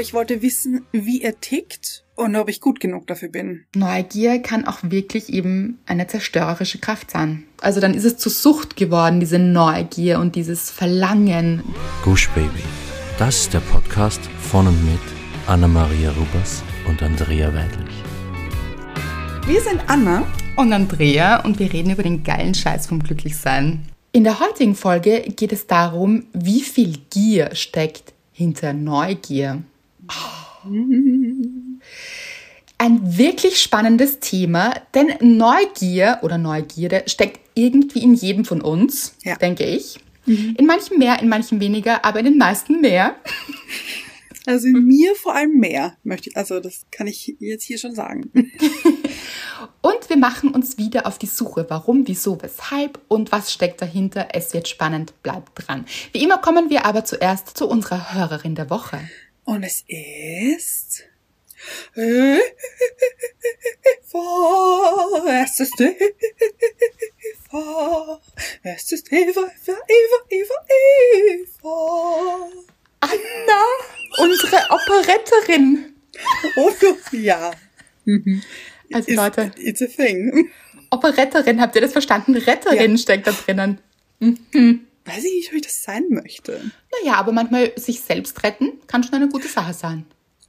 aber ich wollte wissen, wie er tickt und ob ich gut genug dafür bin. Neugier kann auch wirklich eben eine zerstörerische Kraft sein. Also dann ist es zur Sucht geworden, diese Neugier und dieses Verlangen. Gush Baby. Das ist der Podcast von und mit Anna-Maria Rubers und Andrea Weidlich. Wir sind Anna und Andrea und wir reden über den geilen Scheiß vom Glücklichsein. In der heutigen Folge geht es darum, wie viel Gier steckt hinter Neugier. Ein wirklich spannendes Thema, denn Neugier oder Neugierde steckt irgendwie in jedem von uns, ja. denke ich. Mhm. In manchen mehr, in manchen weniger, aber in den meisten mehr. Also in mir vor allem mehr, möchte ich, also das kann ich jetzt hier schon sagen. Und wir machen uns wieder auf die Suche. Warum, wieso, weshalb und was steckt dahinter. Es wird spannend, bleibt dran. Wie immer kommen wir aber zuerst zu unserer Hörerin der Woche. Und es ist. Eva, es ist Eva, es ist Eva, Eva, Eva, Eva, Eva. Anna, unsere Operetterin. Oh, ja. Mhm. Also Leute. It's a thing. Operetterin, habt ihr das verstanden? Retterin ja. steckt da drinnen. Mhm. Weiß ich nicht, ob ich das sein möchte. Naja, aber manchmal sich selbst retten kann schon eine gute Sache sein.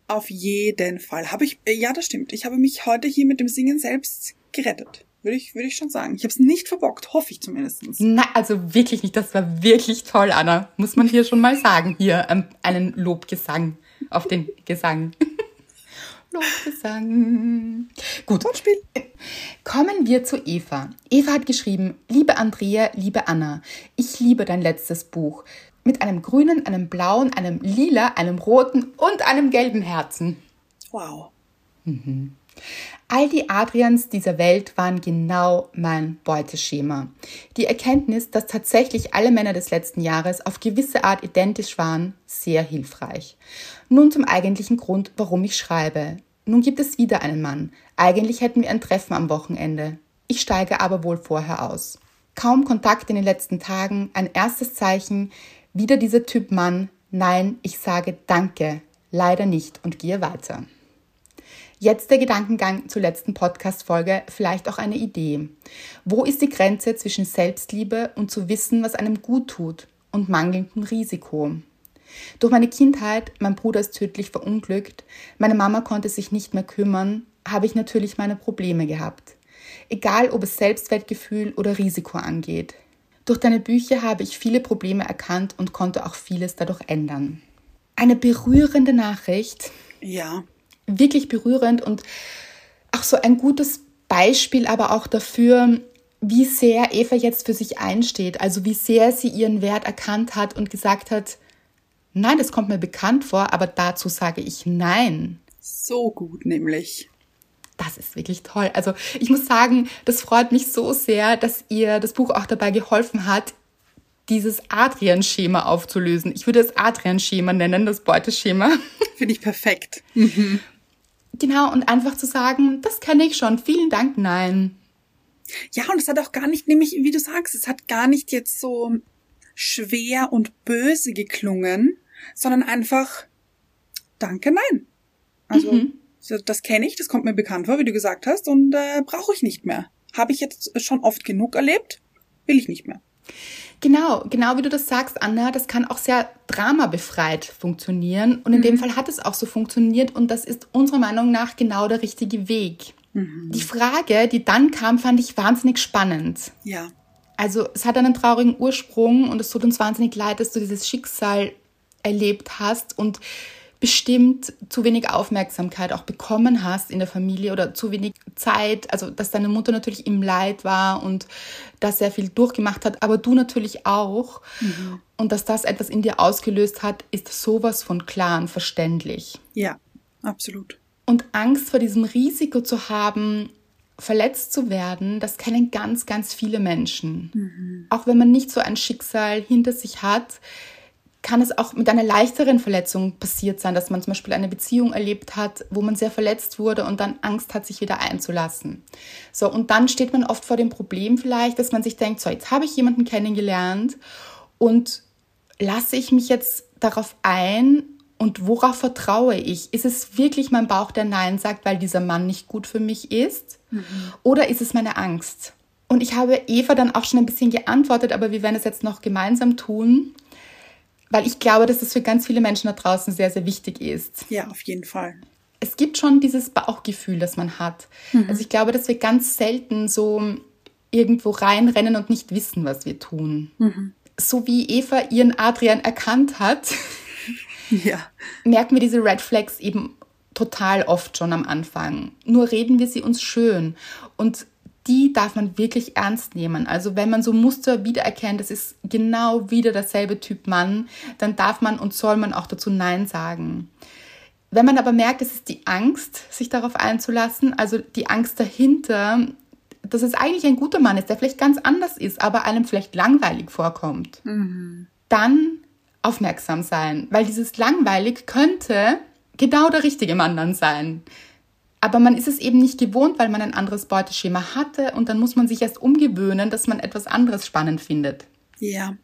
Auf jeden Fall. Habe ich, äh, ja, das stimmt. Ich habe mich heute hier mit dem Singen selbst gerettet. Würde ich, würde ich schon sagen. Ich habe es nicht verbockt, hoffe ich zumindest. Nein, also wirklich nicht. Das war wirklich toll, Anna. Muss man hier schon mal sagen. Hier ähm, einen Lobgesang auf den Gesang. Lobgesang. Gut. Wortspiel. Kommen wir zu Eva. Eva hat geschrieben, liebe Andrea, liebe Anna, ich liebe dein letztes Buch. Mit einem grünen, einem blauen, einem lila, einem roten und einem gelben Herzen. Wow. Mhm. All die Adrians dieser Welt waren genau mein Beuteschema. Die Erkenntnis, dass tatsächlich alle Männer des letzten Jahres auf gewisse Art identisch waren, sehr hilfreich. Nun zum eigentlichen Grund, warum ich schreibe. Nun gibt es wieder einen Mann. Eigentlich hätten wir ein Treffen am Wochenende. Ich steige aber wohl vorher aus. Kaum Kontakt in den letzten Tagen, ein erstes Zeichen, wieder dieser Typ Mann. Nein, ich sage Danke, leider nicht und gehe weiter. Jetzt der Gedankengang zur letzten Podcast-Folge, vielleicht auch eine Idee. Wo ist die Grenze zwischen Selbstliebe und zu wissen, was einem gut tut und mangelndem Risiko? Durch meine Kindheit, mein Bruder ist tödlich verunglückt, meine Mama konnte sich nicht mehr kümmern, habe ich natürlich meine Probleme gehabt. Egal, ob es Selbstwertgefühl oder Risiko angeht. Durch deine Bücher habe ich viele Probleme erkannt und konnte auch vieles dadurch ändern. Eine berührende Nachricht. Ja wirklich berührend und auch so ein gutes Beispiel aber auch dafür, wie sehr Eva jetzt für sich einsteht, also wie sehr sie ihren Wert erkannt hat und gesagt hat, nein, das kommt mir bekannt vor, aber dazu sage ich nein. So gut nämlich. Das ist wirklich toll. Also ich muss sagen, das freut mich so sehr, dass ihr das Buch auch dabei geholfen hat, dieses Adrian-Schema aufzulösen. Ich würde es Adrian-Schema nennen, das Beuteschema. Finde ich perfekt. Mhm. Genau, und einfach zu sagen, das kenne ich schon, vielen Dank, nein. Ja, und es hat auch gar nicht, nämlich, wie du sagst, es hat gar nicht jetzt so schwer und böse geklungen, sondern einfach, danke, nein. Also, mhm. das kenne ich, das kommt mir bekannt vor, wie du gesagt hast, und äh, brauche ich nicht mehr. Habe ich jetzt schon oft genug erlebt, will ich nicht mehr. Genau, genau wie du das sagst, Anna, das kann auch sehr dramabefreit funktionieren. Und in mhm. dem Fall hat es auch so funktioniert und das ist unserer Meinung nach genau der richtige Weg. Mhm. Die Frage, die dann kam, fand ich wahnsinnig spannend. Ja. Also es hat einen traurigen Ursprung und es tut uns wahnsinnig leid, dass du dieses Schicksal erlebt hast und bestimmt zu wenig Aufmerksamkeit auch bekommen hast in der Familie oder zu wenig Zeit, also dass deine Mutter natürlich im Leid war und da sehr viel durchgemacht hat, aber du natürlich auch. Mhm. Und dass das etwas in dir ausgelöst hat, ist sowas von klar und verständlich. Ja, absolut. Und Angst vor diesem Risiko zu haben, verletzt zu werden, das kennen ganz, ganz viele Menschen. Mhm. Auch wenn man nicht so ein Schicksal hinter sich hat, kann es auch mit einer leichteren Verletzung passiert sein, dass man zum Beispiel eine Beziehung erlebt hat, wo man sehr verletzt wurde und dann Angst hat, sich wieder einzulassen. So, und dann steht man oft vor dem Problem vielleicht, dass man sich denkt, so, jetzt habe ich jemanden kennengelernt und lasse ich mich jetzt darauf ein Und worauf vertraue ich? Ist es wirklich mein Bauch, der Nein sagt, weil dieser Mann nicht gut für mich ist? Mhm. Oder ist es meine Angst? Und ich habe Eva dann auch schon ein bisschen geantwortet, aber wir werden es jetzt noch gemeinsam tun, weil ich glaube, dass es für ganz viele Menschen da draußen sehr, sehr wichtig ist. Ja, auf jeden Fall. Es gibt schon dieses Bauchgefühl, das man hat. Mhm. Also ich glaube, dass wir ganz selten so irgendwo reinrennen und nicht wissen, was wir tun. Mhm. So wie Eva ihren Adrian erkannt hat, ja. merken wir diese Red Flags eben total oft schon am Anfang. Nur reden wir sie uns schön. Und die darf man wirklich ernst nehmen. Also wenn man so Muster wiedererkennt, das ist genau wieder derselbe Typ Mann, dann darf man und soll man auch dazu Nein sagen. Wenn man aber merkt, es ist die Angst, sich darauf einzulassen, also die Angst dahinter, dass es eigentlich ein guter Mann ist, der vielleicht ganz anders ist, aber einem vielleicht langweilig vorkommt, mhm. dann aufmerksam sein, weil dieses langweilig könnte genau der richtige Mann dann sein. Aber man ist es eben nicht gewohnt, weil man ein anderes Beuteschema hatte und dann muss man sich erst umgewöhnen, dass man etwas anderes spannend findet. Ja.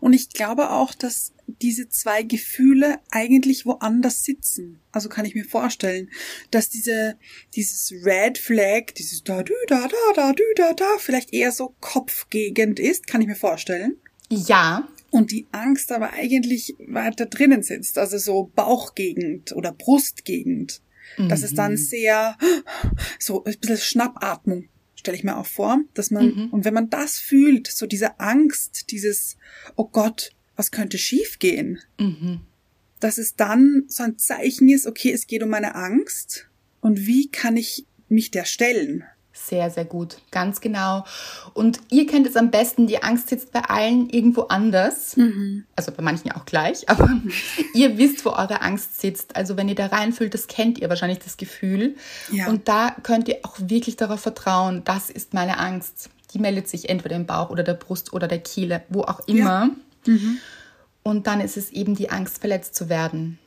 Und ich glaube auch, dass diese zwei Gefühle eigentlich woanders sitzen. Also kann ich mir vorstellen, dass diese, dieses Red Flag, dieses da, dü, da, da, da, dü, da, da, vielleicht eher so Kopfgegend ist, kann ich mir vorstellen. Ja. Und die Angst aber eigentlich weiter drinnen sitzt, also so Bauchgegend oder Brustgegend. Das ist dann mhm. sehr, so ein bisschen Schnappatmung, stelle ich mir auch vor, dass man, mhm. und wenn man das fühlt, so diese Angst, dieses, oh Gott, was könnte schiefgehen? Mhm. Dass es dann so ein Zeichen ist, okay, es geht um meine Angst und wie kann ich mich der stellen? Sehr, sehr gut. Ganz genau. Und ihr kennt es am besten, die Angst sitzt bei allen irgendwo anders. Mhm. Also bei manchen auch gleich, aber ihr wisst, wo eure Angst sitzt. Also wenn ihr da reinfühlt, das kennt ihr wahrscheinlich das Gefühl. Ja. Und da könnt ihr auch wirklich darauf vertrauen, das ist meine Angst. Die meldet sich entweder im Bauch oder der Brust oder der Kehle, wo auch immer. Ja. Mhm. Und dann ist es eben die Angst, verletzt zu werden.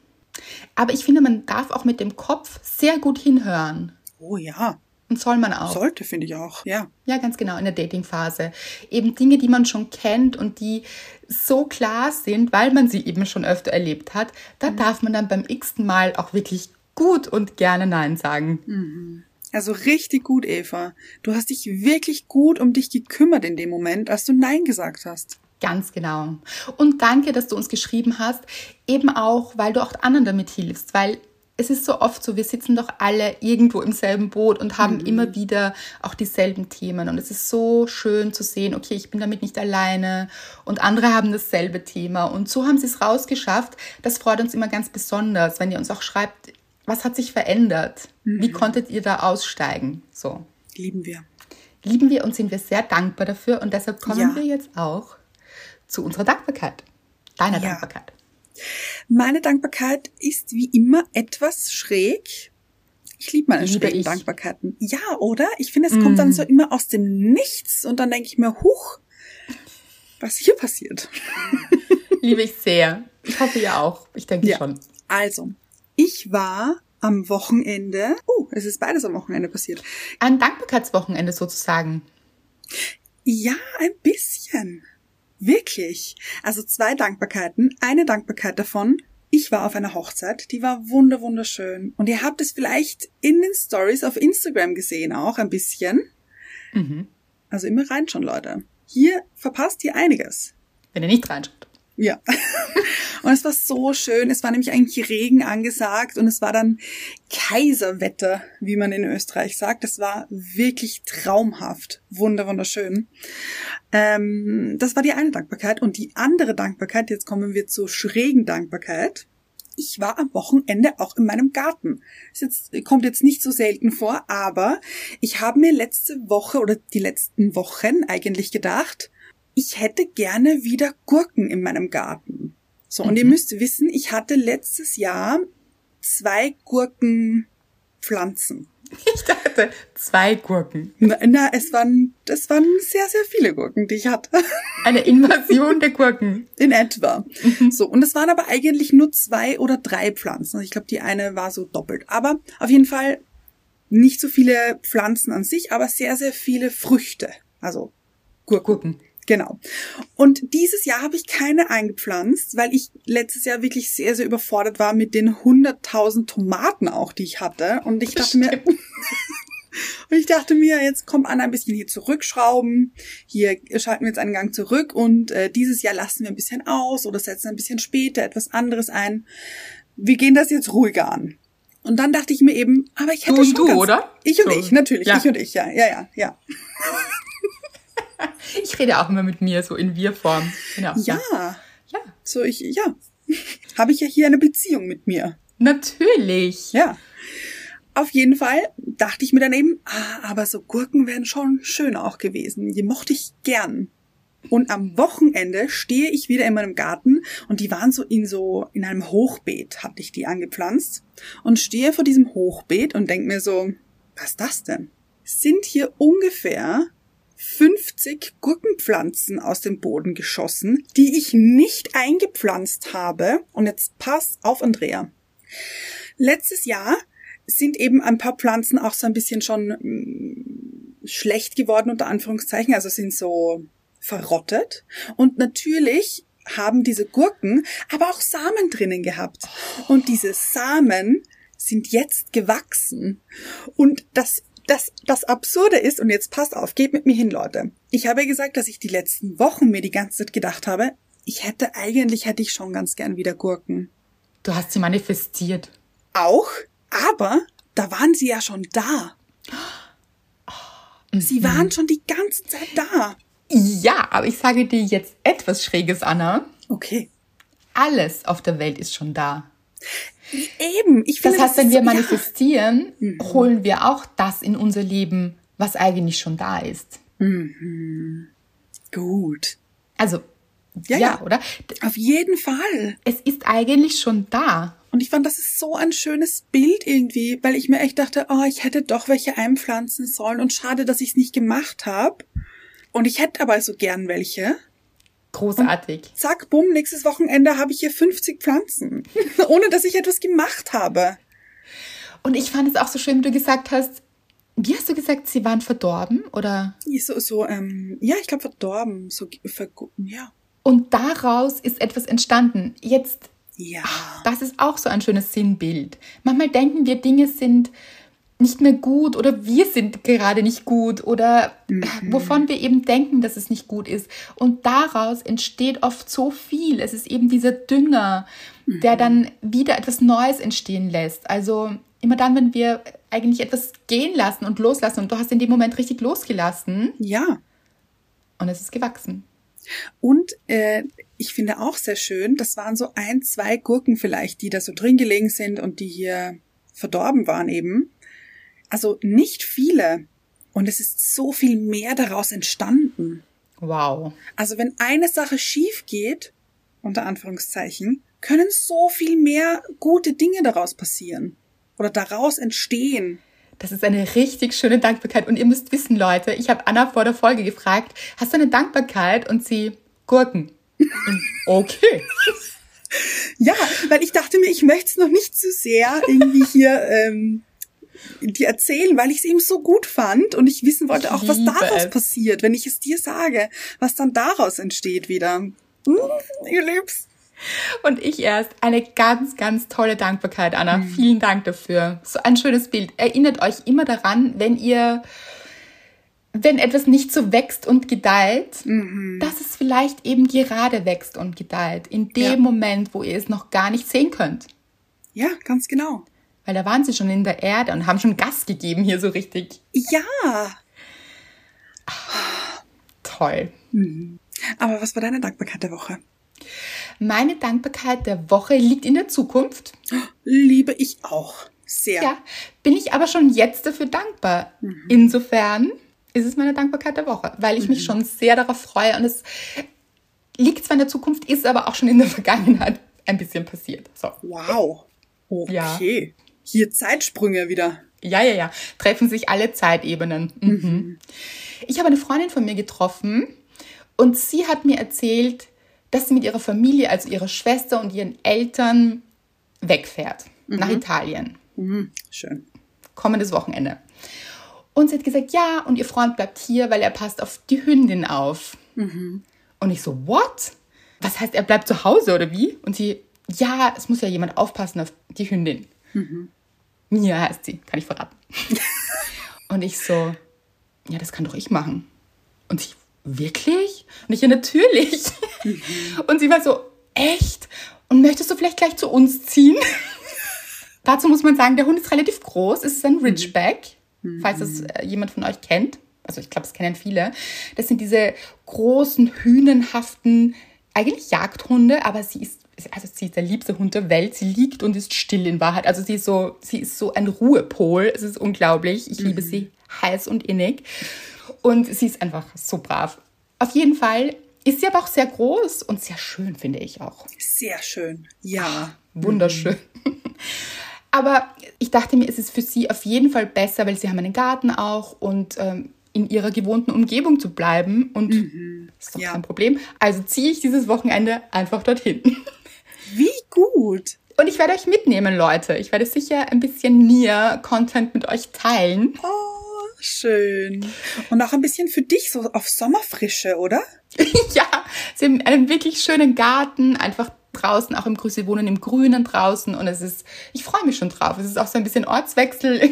Aber ich finde, man darf auch mit dem Kopf sehr gut hinhören. Oh ja. Und soll man auch. Sollte, finde ich auch, ja. Ja, ganz genau, in der Dating-Phase. Eben Dinge, die man schon kennt und die so klar sind, weil man sie eben schon öfter erlebt hat, da mhm. darf man dann beim x-ten Mal auch wirklich gut und gerne Nein sagen. Mhm. Also richtig gut, Eva. Du hast dich wirklich gut um dich gekümmert in dem Moment, als du Nein gesagt hast. Ganz genau. Und danke, dass du uns geschrieben hast, eben auch, weil du auch anderen damit hilfst, weil es ist so oft so, wir sitzen doch alle irgendwo im selben Boot und haben mhm. immer wieder auch dieselben Themen. Und es ist so schön zu sehen, okay, ich bin damit nicht alleine und andere haben dasselbe Thema. Und so haben sie es rausgeschafft. Das freut uns immer ganz besonders, wenn ihr uns auch schreibt, was hat sich verändert? Mhm. Wie konntet ihr da aussteigen? So. Lieben wir. Lieben wir und sind wir sehr dankbar dafür. Und deshalb kommen ja. wir jetzt auch zu unserer Dankbarkeit. Deiner ja. Dankbarkeit. Meine Dankbarkeit ist wie immer etwas schräg. Ich liebe meine Liebe schrägen ich. Dankbarkeiten. Ja, oder? Ich finde, es mm. kommt dann so immer aus dem Nichts und dann denke ich mir, huch, was hier passiert. Liebe ich sehr. Ich hoffe ja auch. Ich denke ja. schon. Also, ich war am Wochenende, oh, es ist beides am Wochenende passiert. Ein Dankbarkeitswochenende sozusagen. Ja, ein bisschen. Wirklich. Also zwei Dankbarkeiten. Eine Dankbarkeit davon. Ich war auf einer Hochzeit, die war wunder wunderschön. Und ihr habt es vielleicht in den Stories auf Instagram gesehen auch ein bisschen. Mhm. Also immer reinschauen, Leute. Hier verpasst ihr einiges. Wenn ihr nicht reinschaut. Ja. Und es war so schön. Es war nämlich eigentlich Regen angesagt und es war dann Kaiserwetter, wie man in Österreich sagt. Es war wirklich traumhaft. Wunder, wunderschön. Ähm, das war die eine Dankbarkeit. Und die andere Dankbarkeit, jetzt kommen wir zur schrägen Dankbarkeit. Ich war am Wochenende auch in meinem Garten. Das jetzt, kommt jetzt nicht so selten vor, aber ich habe mir letzte Woche oder die letzten Wochen eigentlich gedacht, ich hätte gerne wieder Gurken in meinem Garten. So, und mhm. ihr müsst wissen, ich hatte letztes Jahr zwei Gurkenpflanzen. Ich dachte, zwei Gurken. Na, na, es waren, es waren sehr, sehr viele Gurken, die ich hatte. Eine Invasion der Gurken. In etwa. Mhm. So, und es waren aber eigentlich nur zwei oder drei Pflanzen. Also ich glaube, die eine war so doppelt. Aber auf jeden Fall nicht so viele Pflanzen an sich, aber sehr, sehr viele Früchte. Also Gurken. Gurken. Genau. Und dieses Jahr habe ich keine eingepflanzt, weil ich letztes Jahr wirklich sehr, sehr überfordert war mit den 100.000 Tomaten auch, die ich hatte. Und ich dachte mir, und ich dachte mir, jetzt kommt Anna ein bisschen hier zurückschrauben. Hier schalten wir jetzt einen Gang zurück und äh, dieses Jahr lassen wir ein bisschen aus oder setzen ein bisschen später etwas anderes ein. Wir gehen das jetzt ruhiger an. Und dann dachte ich mir eben, aber ich hätte Du und schon du, ganz, oder? Ich und So. ich, natürlich, Ja. ich und ich, ja, ja, ja, ja. Ich rede auch immer mit mir so in Wir-Form. Genau. Ja, Ja, so ich, ja. Habe ich ja hier eine Beziehung mit mir. natürlich. Ja. Auf jeden Fall dachte ich mir dann eben, ah, aber so Gurken wären schon schön auch gewesen. Die mochte ich gern. Und am Wochenende stehe ich wieder in meinem Garten und die waren so in so, in einem Hochbeet hatte ich die angepflanzt und stehe vor diesem Hochbeet und denk mir so, was ist das denn? Sind hier ungefähr 50 Gurkenpflanzen aus dem Boden geschossen, die ich nicht eingepflanzt habe. Und jetzt pass auf, Andrea. Letztes Jahr sind eben ein paar Pflanzen auch so ein bisschen schon mm, schlecht geworden, unter Anführungszeichen, also sind so verrottet. Und natürlich haben diese Gurken aber auch Samen drinnen gehabt. Und diese Samen sind jetzt gewachsen. Und das, das, das Absurde ist, und jetzt passt auf, geht mit mir hin, Leute. Ich habe gesagt, dass ich die letzten Wochen mir die ganze Zeit gedacht habe, ich hätte, eigentlich hätte ich schon ganz gern wieder Gurken. Du hast sie manifestiert. Auch, aber da waren sie ja schon da. Sie waren schon die ganze Zeit da. Ja, aber ich sage dir jetzt etwas Schräges, Anna. Okay. Alles auf der Welt ist schon da. Eben, ich finde Das heißt, wenn ist wir so- manifestieren, holen wir auch das in unser Leben, was eigentlich schon da ist. Ja, gut. Also, Ja, ja, ja. oder? Auf jeden Fall. Es ist eigentlich schon da. Und ich fand, das ist so ein schönes Bild irgendwie, weil ich mir echt dachte, oh, ich hätte doch welche einpflanzen sollen und schade, dass ich es nicht gemacht habe. Und ich hätte aber so gern welche. Großartig. Zack, bumm, nächstes Wochenende habe ich hier 50 Pflanzen, ohne dass ich etwas gemacht habe. Und ich fand es auch so schön, wie du gesagt hast, wie hast du gesagt, sie waren verdorben oder? So, so ähm, ja, ich glaube verdorben, so vergu- ja, Und daraus ist etwas entstanden. Jetzt, ja, das ist auch so ein schönes Sinnbild. Manchmal denken wir, Dinge sind nicht mehr gut oder wir sind gerade nicht gut oder wovon wir eben denken, dass es nicht gut ist. Und daraus entsteht oft so viel. Es ist eben dieser Dünger, der dann wieder etwas Neues entstehen lässt. Also immer dann, wenn wir eigentlich etwas gehen lassen und loslassen und du hast in dem Moment richtig losgelassen ja. und es ist gewachsen. Und äh, ich finde auch sehr schön, das waren so ein, zwei Gurken vielleicht, die da so drin gelegen sind und die hier verdorben waren eben. Also nicht viele. Und es ist so viel mehr daraus entstanden. Wow. Also wenn eine Sache schief geht, unter Anführungszeichen, können so viel mehr gute Dinge daraus passieren. Oder daraus entstehen. Das ist eine richtig schöne Dankbarkeit. Und ihr müsst wissen, Leute, ich habe Anna vor der Folge gefragt, hast du eine Dankbarkeit? Und sie, Gurken. Okay. Ja, weil ich dachte mir, ich möchte es noch nicht zu sehr irgendwie hier ähm, dir erzählen, weil ich es eben so gut fand und ich wissen wollte auch, was daraus es. passiert, wenn ich es dir sage, was dann daraus entsteht wieder. Hm, ihr Liebs. Und ich erst eine ganz, ganz tolle Dankbarkeit, Anna. Vielen Dank dafür. So ein schönes Bild. Erinnert euch immer daran, wenn ihr, wenn etwas nicht so wächst und gedeiht, dass es vielleicht eben gerade wächst und gedeiht. In dem Ja. Moment, wo ihr es noch gar nicht sehen könnt. Ja, ganz genau. Weil da waren sie schon in der Erde und haben schon Gas gegeben hier so richtig. Ja. Toll. Aber was war deine Dankbarkeit der Woche? Meine Dankbarkeit der Woche liegt in der Zukunft. Liebe ich auch. Sehr. Ja, bin ich aber schon jetzt dafür dankbar. Insofern ist es meine Dankbarkeit der Woche, weil ich mich schon sehr darauf freue und es liegt zwar in der Zukunft, ist aber auch schon in der Vergangenheit ein bisschen passiert. So. Wow. Ja. Hier Zeitsprünge wieder. Ja, ja, ja. Treffen sich alle Zeitebenen. Mhm. Ich habe eine Freundin von mir getroffen und sie hat mir erzählt, dass sie mit ihrer Familie, also ihrer Schwester und ihren Eltern wegfährt nach Italien. Mhm. Schön. kommendes Wochenende. Und sie hat gesagt, ja, und ihr Freund bleibt hier, weil er passt auf die Hündin auf. Und ich so, what? Was heißt, er bleibt zu Hause oder wie? Und sie, ja, es muss ja jemand aufpassen auf die Hündin. Mia heißt sie, kann ich verraten. und ich so, ja, das kann doch ich machen. Und sie, wirklich? Und ich, ja, natürlich. und sie war so, echt? Und möchtest du vielleicht gleich zu uns ziehen? Dazu muss man sagen, der Hund ist relativ groß. Es ist ein Ridgeback, falls das äh, jemand von euch kennt. Also ich glaube, es kennen viele. Das sind diese großen, hünenhaften, eigentlich Jagdhunde, aber sie ist, also sie ist der liebste Hund der Welt. Sie liegt und ist still in Wahrheit. Also sie ist so, sie ist so ein Ruhepol. Es ist unglaublich. Ich liebe sie heiß und innig. Und sie ist einfach so brav. Auf jeden Fall ist sie aber auch sehr groß und sehr schön, finde ich auch. Sehr schön. Ja. Wunderschön. Aber ich dachte mir, es ist für sie auf jeden Fall besser, weil sie haben einen Garten auch und ähm, in ihrer gewohnten Umgebung zu bleiben. Und ist doch Ja. kein Problem. Also ziehe ich dieses Wochenende einfach dorthin. Wie gut. Und ich werde euch mitnehmen, Leute. Ich werde sicher ein bisschen Nier-Content mit euch teilen. Oh, schön. Und auch ein bisschen für dich, so auf Sommerfrische, oder? ja, sie haben einen wirklich schönen Garten, einfach draußen, auch im Grün, sie wohnen im Grünen draußen und es ist, ich freue mich schon drauf. Es ist auch so ein bisschen Ortswechsel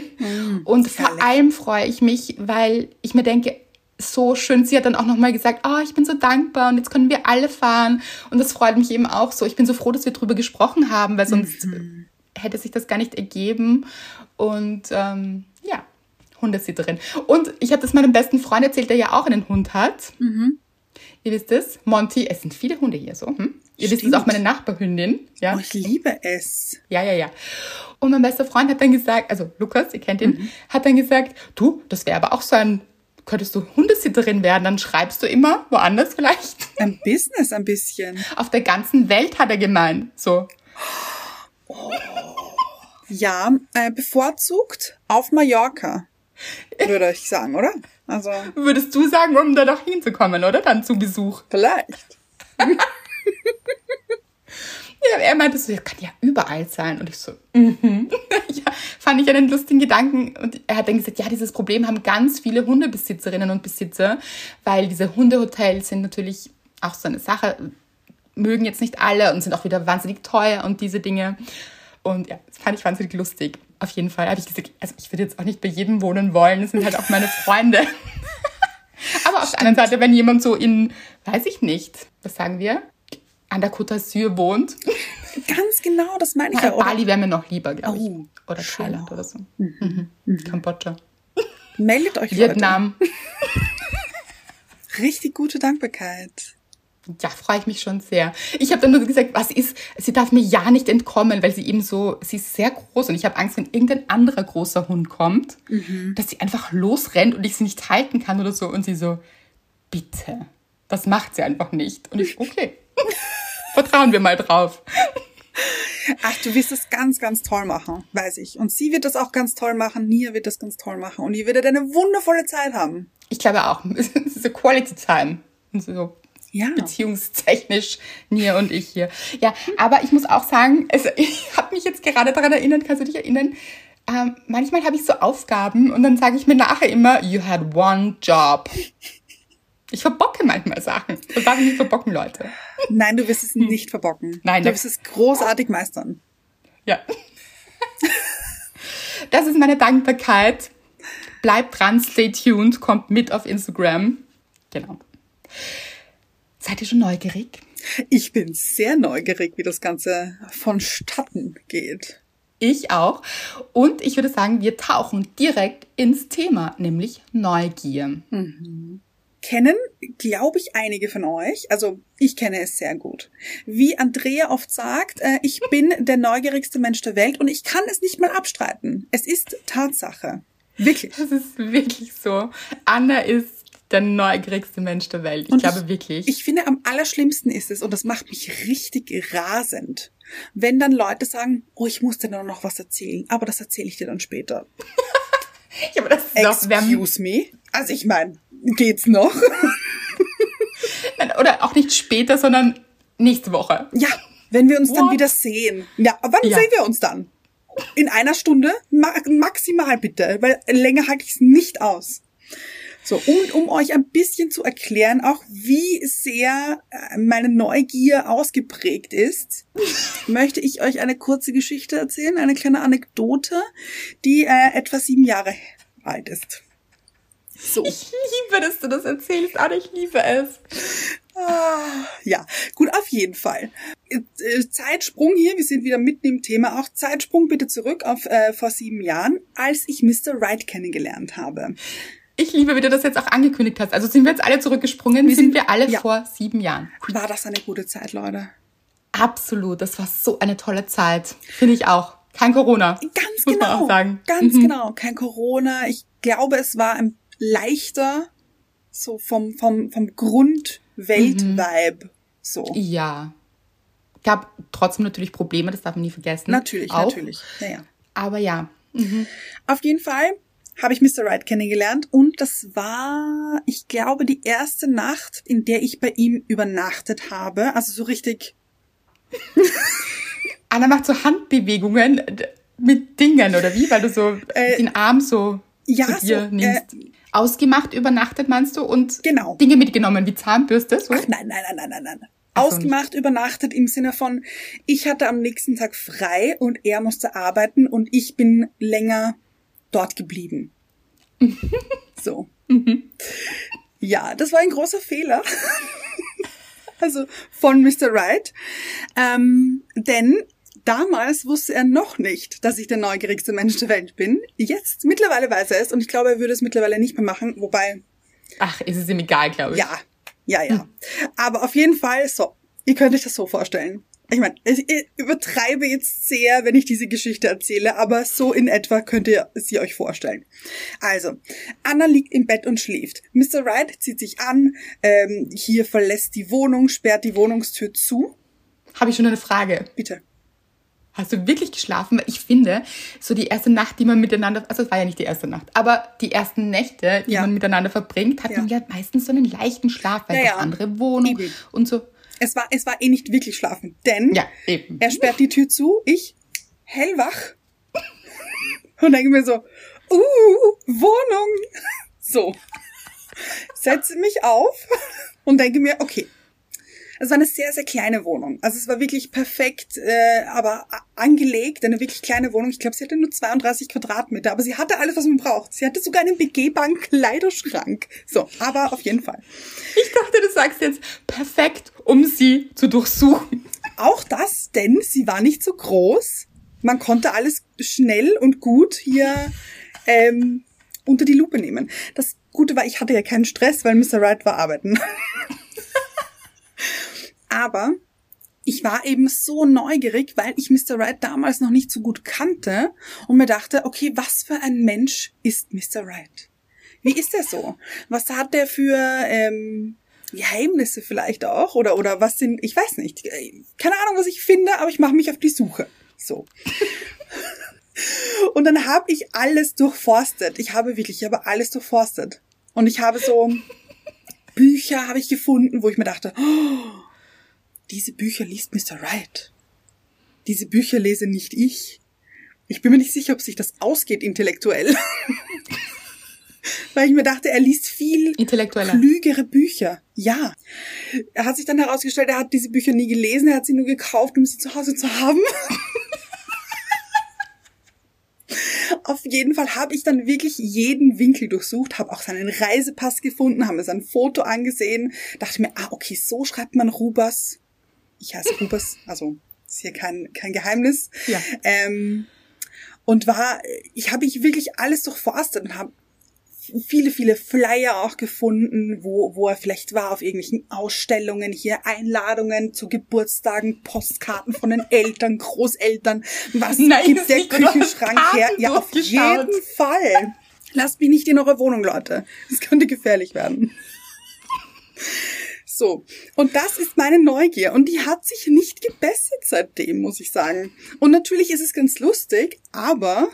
und vor herrlich. allem freue ich mich, weil ich mir denke, so schön, sie hat dann auch nochmal gesagt, oh, ich bin so dankbar und jetzt können wir alle fahren und das freut mich eben auch so. Ich bin so froh, dass wir drüber gesprochen haben, weil sonst hätte sich das gar nicht ergeben und ähm, ja, Hund ist sie drin. Und ich habe das meinem besten Freund erzählt, der ja auch einen Hund hat. Ihr wisst es, Monty, es sind viele Hunde hier so. Hm? Ihr wisst es Stimmt. auch, meine Nachbarhündin. Ja, Oh, ich liebe es. ja, ja, ja. Und mein bester Freund hat dann gesagt, also Lukas, ihr kennt ihn, Mhm. hat dann gesagt, du, das wäre aber auch so ein, könntest du Hundesitterin werden, dann schreibst du immer woanders vielleicht. Ein Business ein bisschen. Auf der ganzen Welt hat er gemeint. So. Ja, äh, bevorzugt auf Mallorca, würde ich sagen, oder? Also, Würdest du sagen, um da doch hinzukommen, oder? Dann zu Besuch. vielleicht. Ja, er meinte so, ja, kann ja überall sein. Und ich so, mhm. ja, fand ich einen lustigen Gedanken. Und er hat dann gesagt, ja, dieses Problem haben ganz viele Hundebesitzerinnen und Besitzer, weil diese Hundehotels sind natürlich auch so eine Sache, mögen jetzt nicht alle und sind auch wieder wahnsinnig teuer und diese Dinge. Und ja, das fand ich wahnsinnig lustig. Auf jeden Fall habe ich gesagt, also ich würde jetzt auch nicht bei jedem wohnen wollen. Das sind halt auch meine Freunde. Aber auf der anderen Seite, wenn jemand so in, weiß ich nicht, was sagen wir, an der Côte d'Azur wohnt, Ganz genau, das meine ich ja, ja. Bali wäre mir noch lieber, glaube ich. Oh, oder schön. Thailand oder so. Mhm. Kambodscha. Meldet euch, Vietnam. Leute. Richtig gute Dankbarkeit. Ja, freue ich mich schon sehr. Ich habe dann nur gesagt, was ist, sie darf mir ja nicht entkommen, weil sie eben so, sie ist sehr groß und ich habe Angst, wenn irgendein anderer großer Hund kommt, dass sie einfach losrennt und ich sie nicht halten kann oder so. Und sie so, bitte, das macht sie einfach nicht. Und ich, okay, vertrauen wir mal drauf. Ach, du wirst das ganz, ganz toll machen, weiß ich. Und sie wird das auch ganz toll machen, Nia wird das ganz toll machen und ihr werdet eine wundervolle Zeit haben. Ich glaube auch, es ist so Quality Time. Und so Ja. beziehungstechnisch, Nia und ich hier. Ja, aber ich muss auch sagen, also ich habe mich jetzt gerade daran erinnert, kannst du dich erinnern? Ähm, manchmal habe ich so Aufgaben und dann sage ich mir nachher immer, you had one job. Ich verbocke manchmal Sachen. Das darf ich nicht verbocken, Leute. Nein, du wirst es nicht verbocken. Hm. Nein, du wirst es großartig meistern. Ja. Das ist meine Dankbarkeit. Bleibt dran, stay tuned, kommt mit auf Instagram. Genau. Seid ihr schon neugierig? Ich bin sehr neugierig, wie das Ganze vonstatten geht. Ich auch. Und ich würde sagen, wir tauchen direkt ins Thema, nämlich Neugier. Kennen, glaube ich, einige von euch. Also ich kenne es sehr gut. Wie Andrea oft sagt, äh, ich bin der neugierigste Mensch der Welt und ich kann es nicht mal abstreiten. Es ist Tatsache. Wirklich. Das ist wirklich so. Anna ist der neugierigste Mensch der Welt. Ich Und glaube wirklich. Ich finde, am allerschlimmsten ist es, und das macht mich richtig rasend, wenn dann Leute sagen, oh, ich muss dir nur noch was erzählen, aber das erzähle ich dir dann später. Ja, aber das ist doch, Excuse me? Also ich meine, geht's noch? oder auch nicht später, sondern nächste Woche. ja, wenn wir uns dann What? wieder sehen. Ja, wann Ja. sehen wir uns dann? In einer Stunde? Ma maximal bitte, weil länger halte ich es nicht aus. So, um, um euch ein bisschen zu erklären, auch wie sehr äh, meine Neugier ausgeprägt ist, möchte ich euch eine kurze Geschichte erzählen, eine kleine Anekdote, die äh, etwa sieben Jahre alt ist. So. Ich liebe, dass du das erzählst, Anne, ich liebe es. Ah, ja, gut, auf jeden Fall. Äh, Zeitsprung hier, wir sind wieder mitten im Thema. Auch Zeitsprung bitte zurück auf äh, vor sieben Jahren, als ich Mr. Wright kennengelernt habe. Ich liebe, wie du das jetzt auch angekündigt hast. Also sind wir jetzt alle zurückgesprungen, wir sind, sind wir alle ja. vor sieben Jahren. War das eine gute Zeit, Leute? Absolut, das war so eine tolle Zeit. Finde ich auch. Kein Corona. Ganz genau. Ganz mhm. genau. Kein Corona. Ich glaube, es war ein leichter, so vom, vom, vom Grundweltvibe. Mhm. So. Ja. Gab trotzdem natürlich Probleme, das darf man nie vergessen. Natürlich, auch. natürlich. Ja, ja. Aber ja. Mhm. Auf jeden Fall habe ich Mr. Wright kennengelernt und das war, ich glaube, die erste Nacht, in der ich bei ihm übernachtet habe. Also so richtig. Anna macht so Handbewegungen mit Dingen, oder wie? Weil du so äh, den Arm so ja, zu dir so, nimmst. Äh, Ausgemacht übernachtet, meinst du? Und genau. Dinge mitgenommen wie Zahnbürste? So? Ach nein, nein, nein, nein, nein, nein. Ausgemacht übernachtet im Sinne von, ich hatte am nächsten Tag frei und er musste arbeiten und ich bin länger dort geblieben. so. Mhm. Ja, das war ein großer Fehler. also von Mr. Wright. Ähm, denn damals wusste er noch nicht, dass ich der neugierigste Mensch der Welt bin. Jetzt, mittlerweile weiß er es und ich glaube, er würde es mittlerweile nicht mehr machen, wobei. Ach, ist es ihm egal, glaube ich. Ja, ja, ja. Hm. Aber auf jeden Fall so. Ihr könnt euch das so vorstellen ich meine, ich übertreibe jetzt sehr, wenn ich diese Geschichte erzähle, aber so in etwa könnt ihr sie euch vorstellen. Also, Anna liegt im Bett und schläft. Mr. Wright zieht sich an, ähm, hier verlässt die Wohnung, sperrt die Wohnungstür zu. Habe ich schon eine Frage? Bitte. Hast du wirklich geschlafen? Ich finde, so die erste Nacht, die man miteinander, also es war ja nicht die erste Nacht, aber die ersten Nächte, die ja. man miteinander verbringt, hat ja. man ja meistens so einen leichten Schlaf, weil ja, ja. andere Wohnung Eben. und so. Es war, es war eh nicht wirklich schlafen, denn ja, er sperrt die Tür zu, ich hellwach und denke mir so, uh, Wohnung. So. Setze mich auf und denke mir, okay, es war eine sehr, sehr kleine Wohnung. Also es war wirklich perfekt, äh, aber angelegt, eine wirklich kleine Wohnung. Ich glaube, sie hatte nur 32 Quadratmeter, aber sie hatte alles, was man braucht. Sie hatte sogar einen begehbaren Kleiderschrank. So, aber auf jeden Fall. Ich dachte, du sagst jetzt perfekt, um sie zu durchsuchen. Auch das, denn sie war nicht so groß. Man konnte alles schnell und gut hier ähm, unter die Lupe nehmen. Das Gute war, ich hatte ja keinen Stress, weil Mr. Wright war arbeiten. Aber ich war eben so neugierig, weil ich Mr. Wright damals noch nicht so gut kannte und mir dachte, okay, was für ein Mensch ist Mr. Wright? Wie ist er so? Was hat der für ähm, Geheimnisse vielleicht auch? Oder, oder was sind, ich weiß nicht. Keine Ahnung, was ich finde, aber ich mache mich auf die Suche. So. und dann habe ich alles durchforstet. Ich habe wirklich, ich habe alles durchforstet. Und ich habe so Bücher habe ich gefunden, wo ich mir dachte, oh, diese Bücher liest Mr. Wright. Diese Bücher lese nicht ich. Ich bin mir nicht sicher, ob sich das ausgeht intellektuell. Weil ich mir dachte, er liest viel klügere Bücher. Ja. Er hat sich dann herausgestellt, er hat diese Bücher nie gelesen, er hat sie nur gekauft, um sie zu Hause zu haben. Auf jeden Fall habe ich dann wirklich jeden Winkel durchsucht, habe auch seinen Reisepass gefunden, habe mir sein Foto angesehen, dachte mir, ah, okay, so schreibt man Rubers ich heiße Rubers, also ist hier kein, kein Geheimnis. Ja. Ähm, und war, ich habe ich wirklich alles durchforstet und habe viele, viele Flyer auch gefunden, wo, wo er vielleicht war auf irgendwelchen Ausstellungen, hier Einladungen zu Geburtstagen, Postkarten von den Eltern, Großeltern. Was Nein, gibt der Küchenschrank her? Ja, auf jeden Fall. Lasst mich nicht in eure Wohnung, Leute. Das könnte gefährlich werden. So. Und das ist meine Neugier. Und die hat sich nicht gebessert seitdem, muss ich sagen. Und natürlich ist es ganz lustig, aber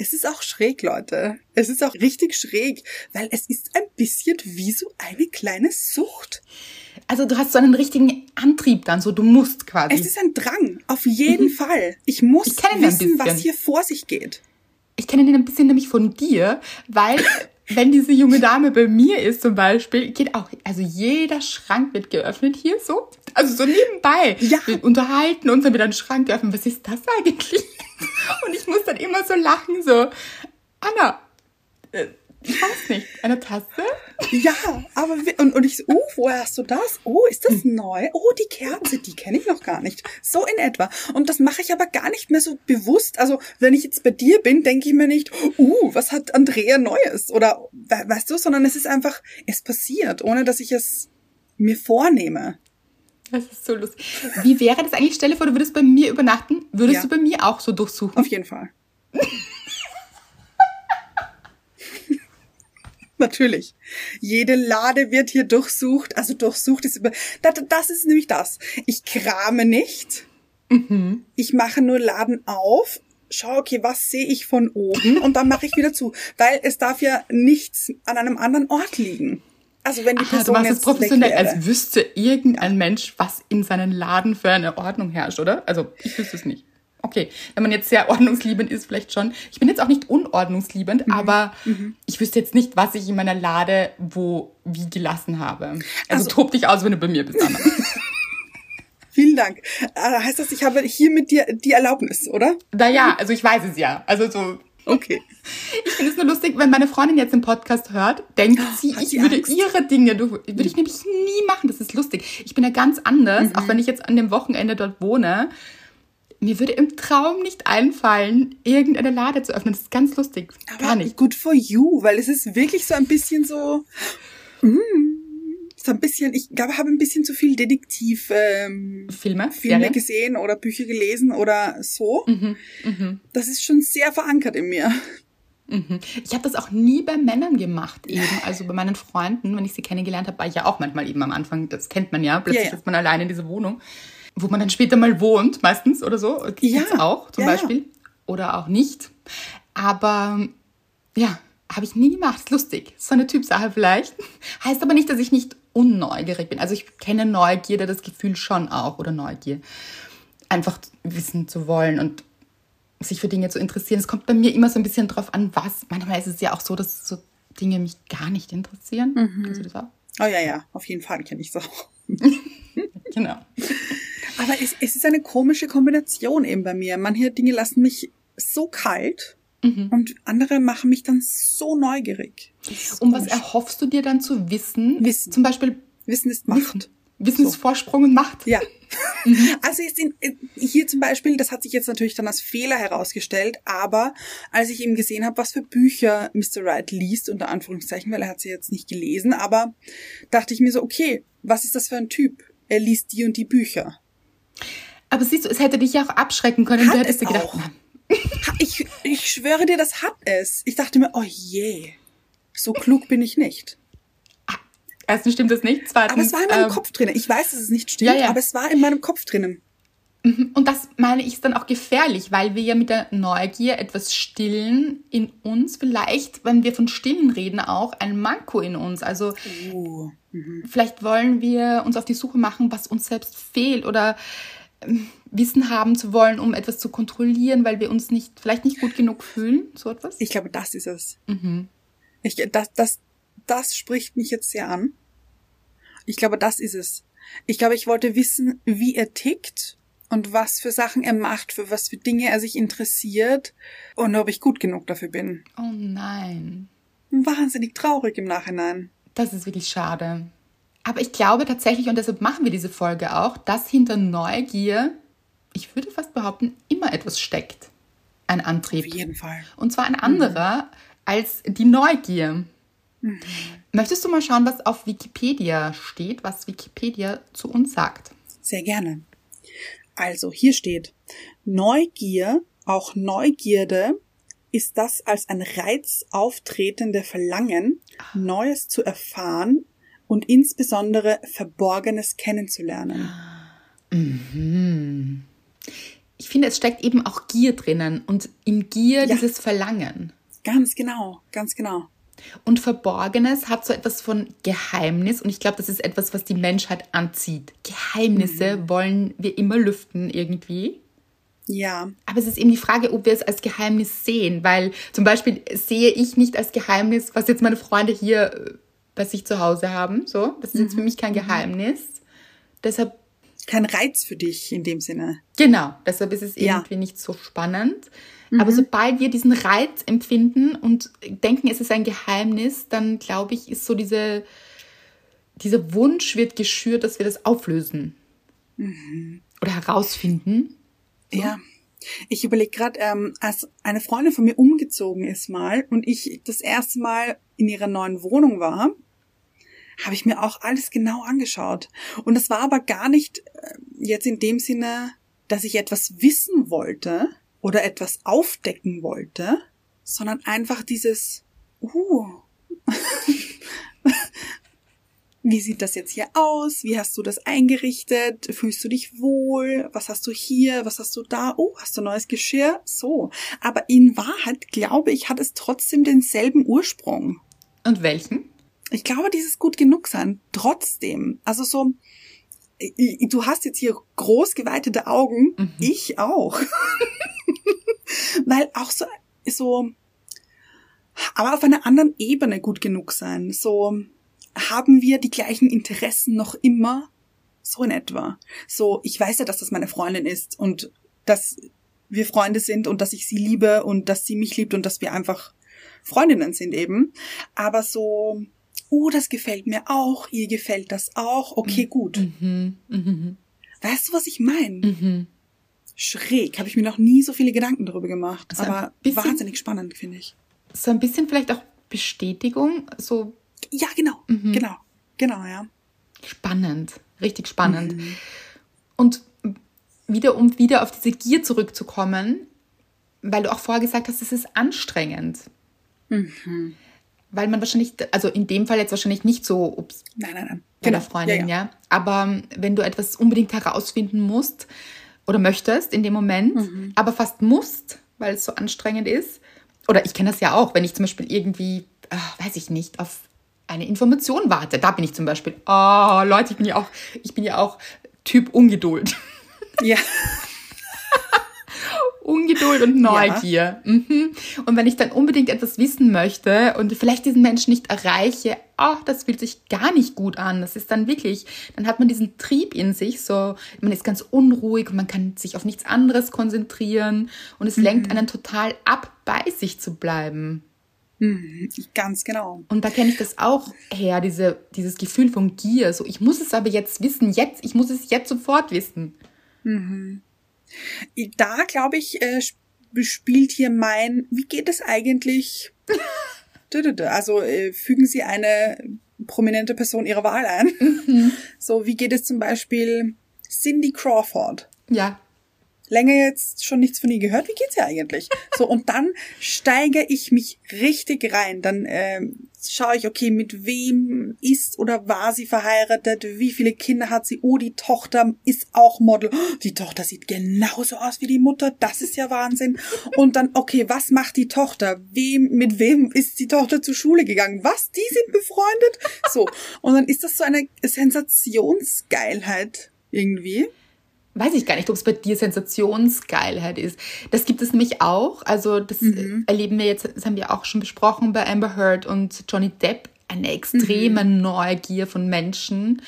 es ist auch schräg, Leute. Es ist auch richtig schräg, weil es ist ein bisschen wie so eine kleine Sucht. Also du hast so einen richtigen Antrieb dann, so du musst quasi. Es ist ein Drang, auf jeden mhm. Fall. Ich muss ich wissen, was hier vor sich geht. Ich kenne ihn ein bisschen nämlich von dir, weil wenn diese junge Dame bei mir ist zum Beispiel, geht auch, also jeder Schrank wird geöffnet hier so. Also so nebenbei. Ja. Wir unterhalten uns, dann wird ein Schrank geöffnet. Was ist das eigentlich? Und ich muss dann immer so lachen, so, Anna, äh, ich weiß nicht, eine Tasse? Ja, aber wir, und, und ich so, oh, woher hast du das? Oh, ist das neu? Oh, die Kerze, die kenne ich noch gar nicht. So in etwa. Und das mache ich aber gar nicht mehr so bewusst. Also, wenn ich jetzt bei dir bin, denke ich mir nicht, uh, was hat Andrea Neues? Oder, we weißt du, sondern es ist einfach, es passiert, ohne dass ich es mir vornehme. Das ist so lustig. Wie wäre das eigentlich? Stelle vor, du würdest bei mir übernachten. Würdest Ja. du bei mir auch so durchsuchen? Auf jeden Fall. Natürlich. Jede Lade wird hier durchsucht. Also durchsucht ist über. Das, das ist nämlich das. Ich krame nicht. Ich mache nur Laden auf. Schau, okay, was sehe ich von oben? Und dann mache ich wieder zu. Weil es darf ja nichts an einem anderen Ort liegen. Also wenn die Aha, du Person machst es jetzt professionell, weg wäre. als wüsste irgendein Mensch, was in seinen Laden für eine Ordnung herrscht, oder? Also, ich wüsste es nicht. Okay, wenn man jetzt sehr ordnungsliebend ist, vielleicht schon. Ich bin jetzt auch nicht unordnungsliebend, Mhm. aber ich wüsste jetzt nicht, was ich in meiner Lade wo wie gelassen habe. Also, Also- tob dich aus, wenn du bei mir bist, Anna. Vielen Dank. Äh, heißt das, ich habe hier mit dir die Erlaubnis, oder? naja, also ich weiß es ja. Also so, Okay. ich finde es nur lustig, wenn meine Freundin jetzt den Podcast hört, denkt sie, Hat ich sie würde Angst? ihre Dinge, würde ich nämlich nie machen. Das ist lustig. Ich bin ja ganz anders, Mhm. auch wenn ich jetzt an dem Wochenende dort wohne. Mir würde im Traum nicht einfallen, irgendeine Lade zu öffnen. Das ist ganz lustig. Gar nicht. Good for you, weil es ist wirklich so ein bisschen so, mm, so ein bisschen, ich glaube, habe ein bisschen zu viel Detektiv ähm, Filme, Filme gesehen oder Bücher gelesen oder so. Mhm, mhm, Das ist schon sehr verankert in mir. mhm. Ich habe das auch nie bei Männern gemacht eben. Also bei meinen Freunden, wenn ich sie kennengelernt habe, war ich ja auch manchmal eben am Anfang, das kennt man ja, plötzlich Ja, ja. ist man allein in dieser Wohnung, wo man dann später mal wohnt, meistens oder so. Gibt's Ja, auch zum ja, ja. Beispiel. Oder auch nicht. Aber ja, habe ich nie gemacht. Ist lustig. So eine Typsache vielleicht. Heißt aber nicht, dass ich nicht unneugierig bin. Also ich kenne Neugierde, das Gefühl schon auch, oder Neugier. Einfach wissen zu wollen und sich für Dinge zu interessieren. Es kommt bei mir immer so ein bisschen drauf an, was. Manchmal ist es ja auch so, dass so Dinge mich gar nicht interessieren. Kennst du das auch? Oh ja, ja, auf jeden Fall kenne ich es auch. Genau. Aber es, es ist eine komische Kombination eben bei mir. Manche Dinge lassen mich so kalt Mhm. und andere machen mich dann so neugierig. Ist Und was komisch. erhoffst du dir dann zu wissen? Wissen. Zum Beispiel Wissen ist Macht. Wissensvorsprung und Macht. Ja. Also jetzt in, hier zum Beispiel, das hat sich jetzt natürlich dann als Fehler herausgestellt, aber als ich eben gesehen habe, was für Bücher Mr. Wright liest, unter Anführungszeichen, weil er hat sie jetzt nicht gelesen, aber dachte ich mir so, okay, was ist das für ein Typ? Er liest die und die Bücher. Aber siehst du, es hätte dich ja auch abschrecken können. Hat du hättest es dir gedacht, auch. Ich, ich schwöre dir, das hat es. Ich dachte mir, oh je, so klug bin ich nicht. erstens stimmt das nicht. Zweitens, Aber es war in meinem ähm, Kopf drinnen. Ich weiß, dass es nicht stimmt, Ja, ja. aber es war in meinem Kopf drinnen. Und das meine ich ist dann auch gefährlich, weil wir ja mit der Neugier etwas stillen in uns, vielleicht, wenn wir von Stillen reden, auch ein Manko in uns. Also Oh. vielleicht wollen wir uns auf die Suche machen, was uns selbst fehlt oder ähm, Wissen haben zu wollen, um etwas zu kontrollieren, weil wir uns nicht, vielleicht nicht gut genug fühlen, so etwas. Ich glaube, das ist es. Mhm. Ich, das, das, das spricht mich jetzt sehr an. Ich glaube, das ist es. Ich glaube, ich wollte wissen, wie er tickt und was für Sachen er macht, für was für Dinge er sich interessiert und ob ich gut genug dafür bin. Oh nein. Wahnsinnig traurig im Nachhinein. Das ist wirklich schade. Aber ich glaube tatsächlich, und deshalb machen wir diese Folge auch, dass hinter Neugier, ich würde fast behaupten, immer etwas steckt. Ein Auf Antrieb. jeden Fall. Und zwar ein anderer als die Neugier. Möchtest du mal schauen, was auf Wikipedia steht, was Wikipedia zu uns sagt? Sehr gerne. Also, hier steht, Neugier, auch Neugierde, ist das als ein Reiz auftretende Verlangen, Neues zu erfahren und insbesondere Verborgenes kennenzulernen. Ich finde, es steckt eben auch Gier drinnen und in Gier Ja. dieses Verlangen. Ganz genau, ganz genau. Und Verborgenes hat so etwas von Geheimnis und ich glaube, das ist etwas, was die Menschheit anzieht. Geheimnisse wollen wir immer lüften irgendwie. Ja. Aber es ist eben die Frage, ob wir es als Geheimnis sehen, weil zum Beispiel sehe ich nicht als Geheimnis, was jetzt meine Freunde hier äh, bei sich zu Hause haben. So, das ist jetzt für mich kein Geheimnis. Deshalb Kein Reiz für dich in dem Sinne. Genau, deshalb ist es Ja. irgendwie nicht so spannend. Aber sobald wir diesen Reiz empfinden und denken, es ist ein Geheimnis, dann glaube ich, ist so diese, dieser Wunsch wird geschürt, dass wir das auflösen. Oder herausfinden. Ja. Ich überlege gerade, ähm, als eine Freundin von mir umgezogen ist mal und ich das erste Mal in ihrer neuen Wohnung war, habe ich mir auch alles genau angeschaut. Und das war aber gar nicht äh, jetzt in dem Sinne, dass ich etwas wissen wollte oder etwas aufdecken wollte, sondern einfach dieses, uh, wie sieht das jetzt hier aus? Wie hast du das eingerichtet? Fühlst du dich wohl? Was hast du hier? Was hast du da? Oh, hast du neues Geschirr? So. Aber in Wahrheit, glaube ich, hat es trotzdem denselben Ursprung. Und welchen? Ich glaube, dieses gut genug sein, trotzdem. Also so, du hast jetzt hier groß geweitete Augen, ich auch. Weil auch so, so, aber auf einer anderen Ebene gut genug sein. So, haben wir die gleichen Interessen noch immer? So in etwa. So, ich weiß ja, dass das meine Freundin ist und dass wir Freunde sind und dass ich sie liebe und dass sie mich liebt und dass wir einfach Freundinnen sind eben. Aber so, oh, das gefällt mir auch, ihr gefällt das auch, okay, gut. Mhm. Mhm. Weißt du, was ich meine? Mhm. Schräg, habe ich mir noch nie so viele Gedanken darüber gemacht. Also aber bisschen- wahnsinnig spannend, finde ich. So ein bisschen vielleicht auch Bestätigung, so Ja, genau, Mhm. genau, genau, ja. spannend, richtig spannend. Und wieder, um wieder auf diese Gier zurückzukommen, weil du auch vorher gesagt hast, es ist anstrengend. Weil man wahrscheinlich, also in dem Fall jetzt wahrscheinlich nicht so, ups, Nein, nein, nein. bei Genau, Freundin, ja, ja. Aber wenn du etwas unbedingt herausfinden musst oder möchtest in dem Moment, Mhm. aber fast musst, weil es so anstrengend ist, oder ich kenne das ja auch, wenn ich zum Beispiel irgendwie, äh, weiß ich nicht, auf eine Information warte, da bin ich zum Beispiel, oh Leute, ich bin ja auch, ich bin ja auch Typ Ungeduld. Ja, Ungeduld und Neugier. Mhm. Und wenn ich dann unbedingt etwas wissen möchte und vielleicht diesen Menschen nicht erreiche, ach, das fühlt sich gar nicht gut an. Das ist dann wirklich, dann hat man diesen Trieb in sich, so, man ist ganz unruhig und man kann sich auf nichts anderes konzentrieren und es lenkt einen total ab, bei sich zu bleiben. Ganz genau. Und da kenne ich das auch her, diese, dieses Gefühl von Gier. So, ich muss es aber jetzt wissen, jetzt, ich muss es jetzt sofort wissen. Da, glaube ich, äh, sp- spielt hier mein, wie geht es eigentlich? Also äh, fügen Sie eine prominente Person Ihrer Wahl ein. Mhm. So, wie geht es zum Beispiel Cindy Crawford? Ja. Länger jetzt schon nichts von ihr gehört. Wie geht's ihr eigentlich? So, und dann steige ich mich richtig rein. Dann ähm, schaue ich, okay, mit wem ist oder war sie verheiratet? Wie viele Kinder hat sie? Oh, die Tochter ist auch Model. Oh, Die Tochter sieht genauso aus wie die Mutter. Das ist ja Wahnsinn. Und dann, okay, was macht die Tochter? Wem, mit wem ist die Tochter zur Schule gegangen? Was? Die sind befreundet? So. Und dann ist das so eine Sensationsgeilheit irgendwie. Weiß ich gar nicht, ob es bei dir Sensationsgeilheit ist. Das gibt es nämlich auch. Also das Mhm. erleben wir jetzt, das haben wir auch schon besprochen bei Amber Heard und Johnny Depp, eine extreme Mhm. Neugier von Menschen,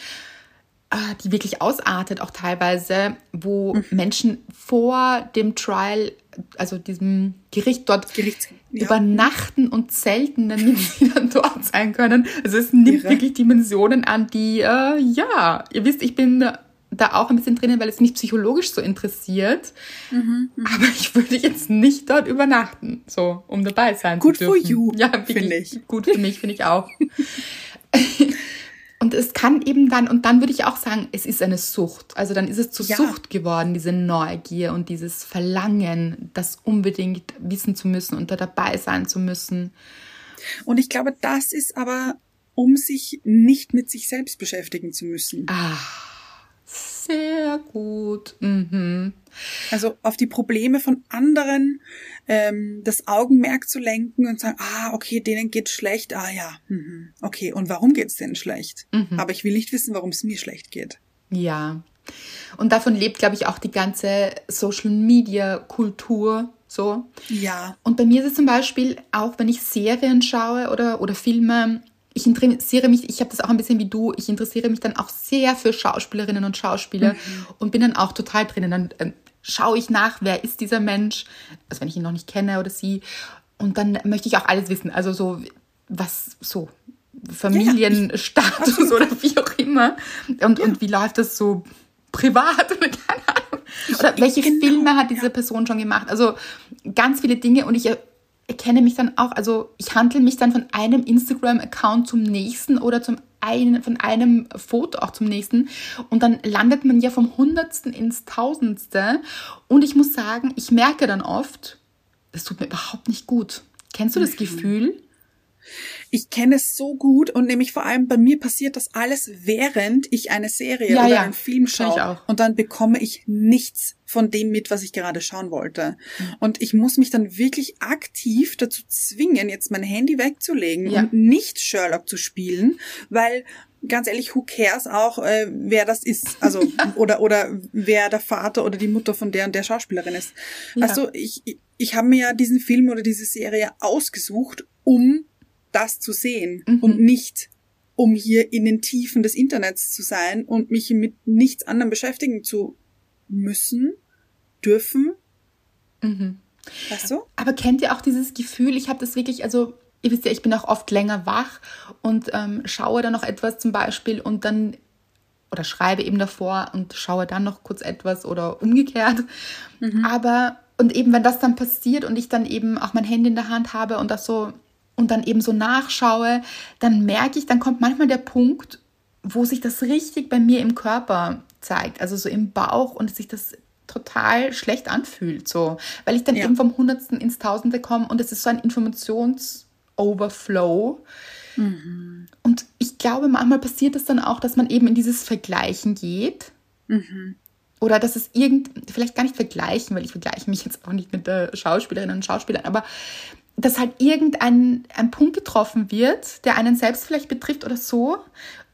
äh, die wirklich ausartet, auch teilweise, wo Mhm. Menschen vor dem Trial, also diesem Gericht dort Gerichts ja. übernachten und zelten, damit sie dann dort sein können. Also es nimmt Irre. wirklich Dimensionen an, die, äh, ja, ihr wisst, ich bin da auch ein bisschen drinnen, weil es mich psychologisch so interessiert. Mhm, Aber ich würde jetzt nicht dort übernachten, so, um dabei sein Good zu for dürfen. you, ja, finde ich. Gut für mich, finde ich auch. Und es kann eben dann, und dann würde ich auch sagen, es ist eine Sucht. Also dann ist es zur Ja. Sucht geworden, diese Neugier und dieses Verlangen, das unbedingt wissen zu müssen und da dabei sein zu müssen. Und ich glaube, das ist aber, um sich nicht mit sich selbst beschäftigen zu müssen. Ah, sehr gut. Mhm. Also auf die Probleme von anderen ähm, das Augenmerk zu lenken und sagen, ah, okay, denen geht's schlecht. Ah ja, mhm. okay, und warum geht's denen schlecht? Mhm. Aber ich will nicht wissen, warum es mir schlecht geht. Ja. Und davon lebt, glaube ich, auch die ganze Social-Media-Kultur so. Ja. Und bei mir ist es zum Beispiel auch, wenn ich Serien schaue oder, oder Filme, ich interessiere mich, ich habe das auch ein bisschen wie du, ich interessiere mich dann auch sehr für Schauspielerinnen und Schauspieler mhm. und bin dann auch total drinnen. Dann ähm, schaue ich nach, wer ist dieser Mensch, also wenn ich ihn noch nicht kenne oder sie. Und dann möchte ich auch alles wissen. Also so, was so, Familienstatus ja, ja, oder wie auch immer. Und, ja. und wie läuft das so privat oder keine Ahnung. Oder welche genau, Filme hat diese Person schon gemacht? Also ganz viele Dinge und ich erkenne mich dann auch, also ich handle mich dann von einem Instagram-Account zum nächsten oder zum einen, von einem Foto auch zum nächsten und dann landet man ja vom Hundertsten ins Tausendste und ich muss sagen, ich merke dann oft, das tut mir überhaupt nicht gut. Kennst du das mhm. Gefühl? Ich kenne es so gut und nämlich vor allem bei mir passiert das alles, während ich eine Serie ja, oder ja. einen Film schaue. Und dann bekomme ich nichts von dem mit, was ich gerade schauen wollte. Mhm. Und ich muss mich dann wirklich aktiv dazu zwingen, jetzt mein Handy wegzulegen ja. und nicht Sherlock zu spielen, weil ganz ehrlich, who cares auch, äh, wer das ist, also oder oder wer der Vater oder die Mutter von der und der Schauspielerin ist. Ja. Also ich ich, ich habe mir ja diesen Film oder diese Serie ausgesucht, um das zu sehen mhm. und nicht um hier in den Tiefen des Internets zu sein und mich mit nichts anderem beschäftigen zu müssen, dürfen. Mhm. Weißt du? Aber kennt ihr auch dieses Gefühl, ich habe das wirklich, also ihr wisst ja, ich bin auch oft länger wach und ähm, schaue dann noch etwas zum Beispiel und dann oder schreibe eben davor und schaue dann noch kurz etwas oder umgekehrt. Mhm. Aber und eben wenn das dann passiert und ich dann eben auch mein Handy in der Hand habe und das so und dann eben so nachschaue, dann merke ich, dann kommt manchmal der Punkt, wo sich das richtig bei mir im Körper zeigt, also so im Bauch und sich das total schlecht anfühlt, so, weil ich dann ja. eben vom Hundertsten ins Tausende komme und es ist so ein Informationsoverflow. Mhm. Und ich glaube, manchmal passiert es dann auch, dass man eben in dieses Vergleichen geht. Mhm. Oder dass es irgend, vielleicht gar nicht vergleichen, weil ich vergleiche mich jetzt auch nicht mit der Schauspielerinnen und Schauspielern, aber dass halt irgendein ein Punkt getroffen wird, der einen selbst vielleicht betrifft oder so.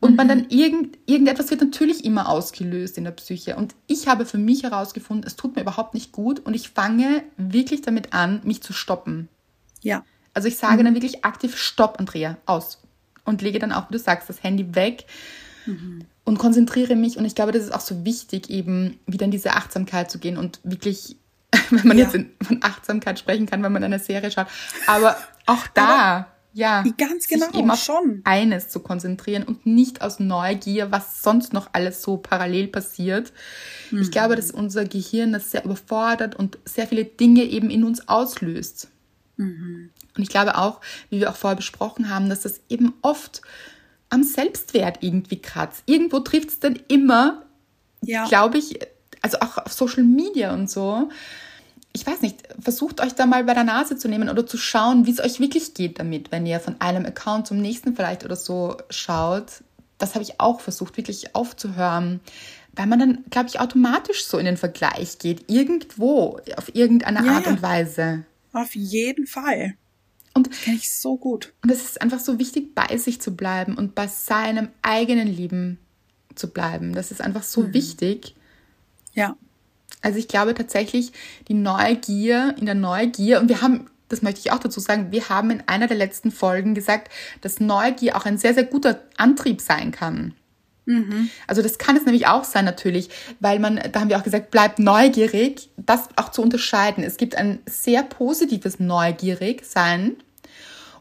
Und mhm. man dann irgend, irgendetwas wird natürlich immer ausgelöst in der Psyche. Und ich habe für mich herausgefunden, es tut mir überhaupt nicht gut und ich fange wirklich damit an, mich zu stoppen. Ja. Also ich sage mhm. dann wirklich aktiv Stopp, Andrea, aus. Und lege dann auch, wie du sagst, das Handy weg mhm. und konzentriere mich. Und ich glaube, das ist auch so wichtig, eben wieder in diese Achtsamkeit zu gehen und wirklich wenn man ja. jetzt in, von Achtsamkeit sprechen kann, wenn man eine Serie schaut. Aber auch da, Aber ja, ganz genau, sich eben auf schon. eines zu konzentrieren und nicht aus Neugier, was sonst noch alles so parallel passiert. Mhm. Ich glaube, dass unser Gehirn das sehr überfordert und sehr viele Dinge eben in uns auslöst. Mhm. Und ich glaube auch, wie wir auch vorher besprochen haben, dass das eben oft am Selbstwert irgendwie kratzt. Irgendwo trifft es dann immer, ja. glaube ich, also auch auf Social Media und so. Ich weiß nicht, versucht euch da mal bei der Nase zu nehmen oder zu schauen, wie es euch wirklich geht damit, wenn ihr von einem Account zum nächsten vielleicht oder so schaut. Das habe ich auch versucht, wirklich aufzuhören, weil man dann, glaube ich, automatisch so in den Vergleich geht, irgendwo, auf irgendeine ja, Art und Weise. Auf jeden Fall. Und das kenne ich so gut. Und es ist einfach so wichtig, bei sich zu bleiben und bei seinem eigenen Leben zu bleiben. Das ist einfach so mhm. wichtig. Ja. Also ich glaube tatsächlich, die Neugier, in der Neugier, und wir haben, das möchte ich auch dazu sagen, wir haben in einer der letzten Folgen gesagt, dass Neugier auch ein sehr, sehr guter Antrieb sein kann. Mhm. Also das kann es nämlich auch sein natürlich, weil man, da haben wir auch gesagt, bleibt neugierig, das auch zu unterscheiden. Es gibt ein sehr positives Neugierig sein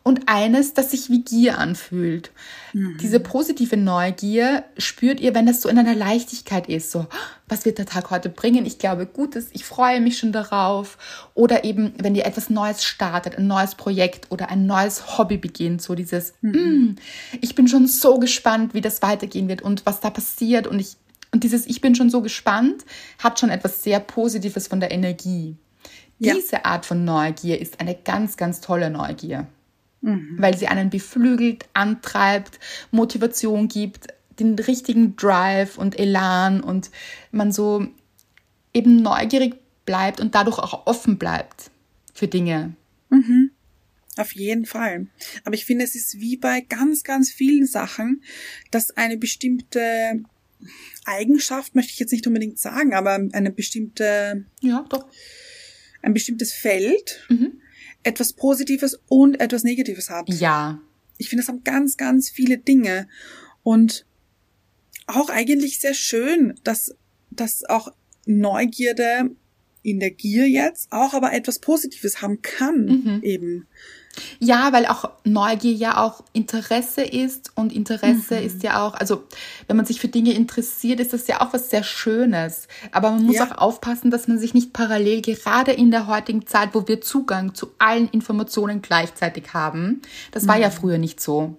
und eines, das sich wie Gier anfühlt. Mhm. Diese positive Neugier spürt ihr, wenn das so in einer Leichtigkeit ist, so, was wird der Tag heute bringen? Ich glaube Gutes, ich freue mich schon darauf. Oder eben, wenn ihr etwas Neues startet, ein neues Projekt oder ein neues Hobby beginnt, so dieses, mhm. mm, ich bin schon so gespannt, wie das weitergehen wird und was da passiert und ich, und dieses Ich bin schon so gespannt hat schon etwas sehr Positives von der Energie. Ja. Diese Art von Neugier ist eine ganz, ganz tolle Neugier mhm. weil sie einen beflügelt, antreibt, Motivation gibt, den richtigen Drive und Elan und man so eben neugierig bleibt und dadurch auch offen bleibt für Dinge. Mhm. Auf jeden Fall. Aber ich finde, es ist wie bei ganz, ganz vielen Sachen, dass eine bestimmte Eigenschaft möchte ich jetzt nicht unbedingt sagen, aber eine bestimmte, Ja, doch. ein bestimmtes Feld Mhm. Etwas Positives und etwas Negatives hat. Ja. Ich finde, das haben ganz, ganz viele Dinge. Und auch eigentlich sehr schön, dass, dass auch Neugierde in der Gier jetzt auch aber etwas Positives haben kann, Mhm. eben. Ja, weil auch Neugier ja auch Interesse ist und Interesse ist ja auch, also wenn man sich für Dinge interessiert, ist das ja auch was sehr Schönes. Aber man muss Ja. auch aufpassen, dass man sich nicht parallel, gerade in der heutigen Zeit, wo wir Zugang zu allen Informationen gleichzeitig haben, das war ja früher nicht so.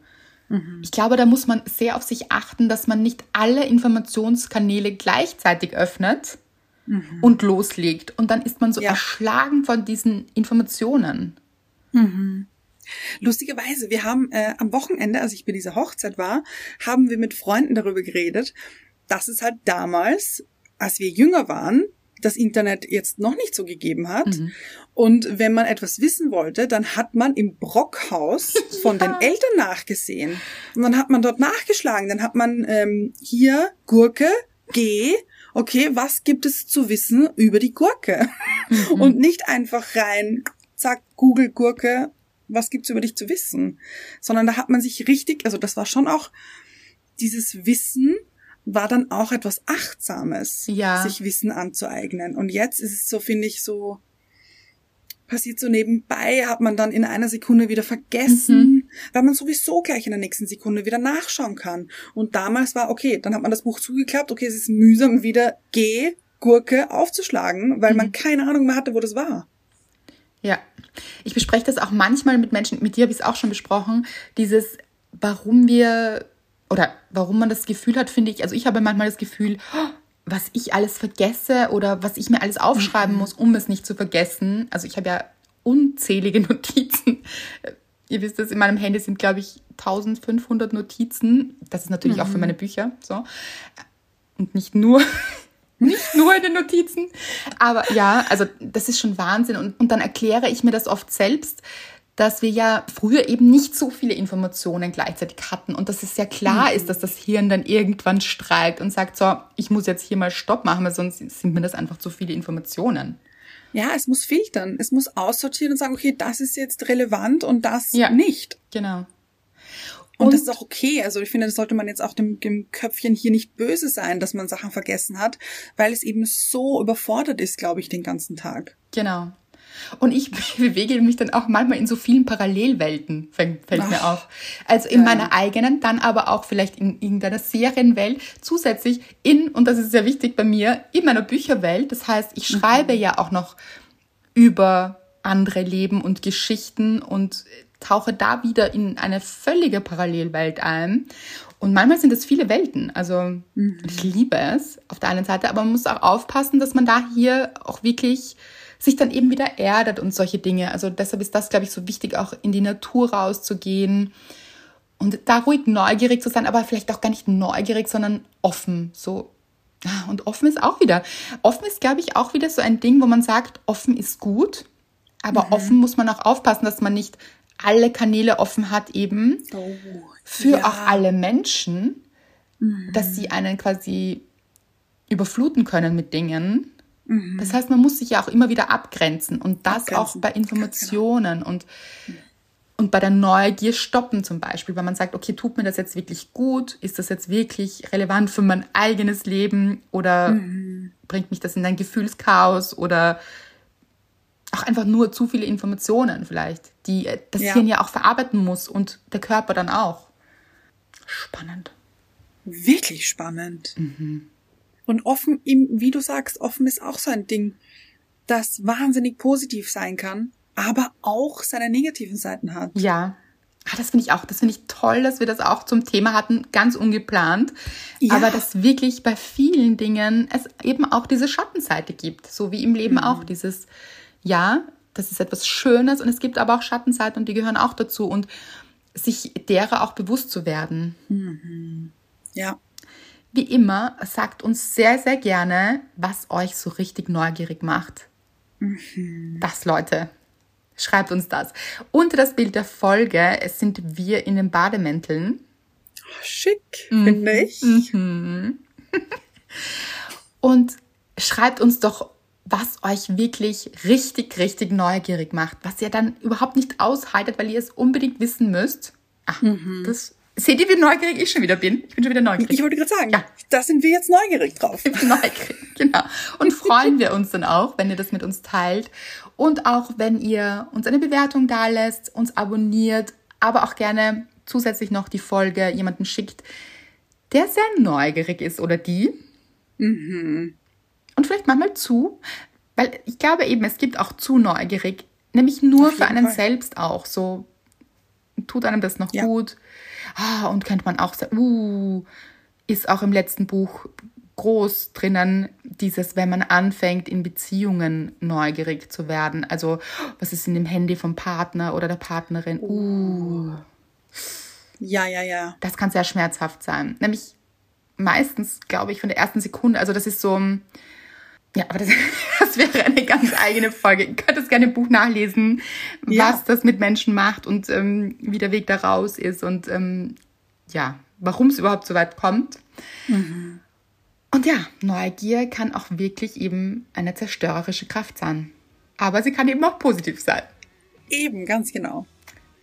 Ich glaube, da muss man sehr auf sich achten, dass man nicht alle Informationskanäle gleichzeitig öffnet und loslegt. Und dann ist man so Ja. erschlagen von diesen Informationen. Lustigerweise, wir haben äh, am Wochenende, als ich bei dieser Hochzeit war, haben wir mit Freunden darüber geredet, dass es halt damals, als wir jünger waren, das Internet jetzt noch nicht so gegeben hat. Und wenn man etwas wissen wollte, dann hat man im Brockhaus von den Eltern nachgesehen. Und dann hat man dort nachgeschlagen. Dann hat man ähm, hier Gurke, G, okay, was gibt es zu wissen über die Gurke? Und nicht einfach rein, zack, Google Gurke, was gibt's über dich zu wissen? Sondern da hat man sich richtig, also das war schon auch, dieses Wissen war dann auch etwas Achtsames, Ja. sich Wissen anzueignen. Und jetzt ist es so, finde ich, so, passiert so nebenbei, hat man dann in einer Sekunde wieder vergessen, weil man sowieso gleich in der nächsten Sekunde wieder nachschauen kann. Und damals war, okay, dann hat man das Buch zugeklappt, okay, es ist mühsam wieder G, Gurke aufzuschlagen, weil man keine Ahnung mehr hatte, wo das war. Ja, ich bespreche das auch manchmal mit Menschen, mit dir habe ich es auch schon besprochen, dieses, warum wir oder warum man das Gefühl hat, finde ich, also ich habe manchmal das Gefühl, oh, was ich alles vergesse oder was ich mir alles aufschreiben muss, um es nicht zu vergessen. Also ich habe ja unzählige Notizen. Ihr wisst es, in meinem Handy sind, glaube ich, 1500 Notizen. Das ist natürlich auch für meine Bücher so. Und nicht nur, nicht nur in den Notizen. Aber ja, also das ist schon Wahnsinn. Und, und dann erkläre ich mir das oft selbst, dass wir ja früher eben nicht so viele Informationen gleichzeitig hatten und dass es ja klar ist, dass das Hirn dann irgendwann streikt und sagt, so, ich muss jetzt hier mal Stopp machen, weil sonst sind mir das einfach zu viele Informationen. Ja, es muss filtern. Es muss aussortieren und sagen, okay, das ist jetzt relevant und das Ja. nicht. Genau. Und, Und- das ist auch okay. Also ich finde, das sollte man jetzt auch dem, dem Köpfchen hier nicht böse sein, dass man Sachen vergessen hat, weil es eben so überfordert ist, glaube ich, den ganzen Tag. Genau. Und ich bewege mich dann auch manchmal in so vielen Parallelwelten, fällt, fällt mir Ach, auf. Also in ja. meiner eigenen, dann aber auch vielleicht in irgendeiner Serienwelt, zusätzlich in, und das ist sehr wichtig bei mir, in meiner Bücherwelt. Das heißt, ich schreibe ja auch noch über andere Leben und Geschichten und tauche da wieder in eine völlige Parallelwelt ein. Und manchmal sind es viele Welten. Also ich liebe es auf der einen Seite, aber man muss auch aufpassen, dass man da hier auch wirklich sich dann eben wieder erdet und solche Dinge. Also deshalb ist das, glaube ich, so wichtig, auch in die Natur rauszugehen und da ruhig neugierig zu sein, aber vielleicht auch gar nicht neugierig, sondern offen. So. Und offen ist auch wieder. Offen ist, glaube ich, auch wieder so ein Ding, wo man sagt, offen ist gut, aber offen muss man auch aufpassen, dass man nicht alle Kanäle offen hat, eben Oh, für ja. auch alle Menschen, dass sie einen quasi überfluten können mit Dingen. Das heißt, man muss sich ja auch immer wieder abgrenzen und das Abgrenzen, auch bei genau. Informationen und, und bei der Neugier stoppen zum Beispiel, weil man sagt, okay, tut mir das jetzt wirklich gut? Ist das jetzt wirklich relevant für mein eigenes Leben oder Mhm. bringt mich das in ein Gefühlschaos oder auch einfach nur zu viele Informationen vielleicht, die äh, das Ja. Hirn ja auch verarbeiten muss und der Körper dann auch. Spannend. Wirklich spannend. Mhm. Und offen, wie du sagst, offen ist auch so ein Ding, das wahnsinnig positiv sein kann, aber auch seine negativen Seiten hat. Ja. Ah, das finde ich auch, das finde ich toll, dass wir das auch zum Thema hatten, ganz ungeplant. Ja. Aber dass wirklich bei vielen Dingen es eben auch diese Schattenseite gibt. So wie im Leben Mhm. auch dieses, ja, das ist etwas Schönes und es gibt aber auch Schattenseiten und die gehören auch dazu und sich derer auch bewusst zu werden. Ja. Wie immer, sagt uns sehr, sehr gerne, was euch so richtig neugierig macht. Das, Leute. Schreibt uns das. Unter das Bild der Folge es sind wir in den Bademänteln. Schick, finde ich. Und schreibt uns doch, was euch wirklich richtig, richtig neugierig macht, was ihr dann überhaupt nicht aushaltet, weil ihr es unbedingt wissen müsst. Ach, mhm. das seht ihr, wie neugierig ich schon wieder bin? Ich bin schon wieder neugierig. Ich wollte gerade sagen, ja. da sind wir jetzt neugierig drauf. Ich bin neugierig, genau. Und freuen wir uns dann auch, wenn ihr das mit uns teilt und auch wenn ihr uns eine Bewertung da lässt, uns abonniert, aber auch gerne zusätzlich noch die Folge jemanden schickt, der sehr neugierig ist oder die. Mhm. Und vielleicht manchmal zu, weil ich glaube eben, es gibt auch zu neugierig, nämlich nur für einen Fall. selbst auch. So tut einem das noch ja. gut. Ah, und könnte man auch sagen, uh, ist auch im letzten Buch groß drinnen, dieses, wenn man anfängt, in Beziehungen neugierig zu werden. Also, was ist in dem Handy vom Partner oder der Partnerin? Uh. Ja, ja, ja. Das kann sehr schmerzhaft sein. Nämlich meistens, glaube ich, von der ersten Sekunde. Also, das ist so, ja, aber das, das wäre eine ganz eigene Folge. Ihr könnt es gerne im Buch nachlesen, ja. was das mit Menschen macht und ähm, wie der Weg da raus ist und ähm, ja, warum es überhaupt so weit kommt. Mhm. Und ja, Neugier kann auch wirklich eben eine zerstörerische Kraft sein. Aber sie kann eben auch positiv sein. Eben, ganz genau.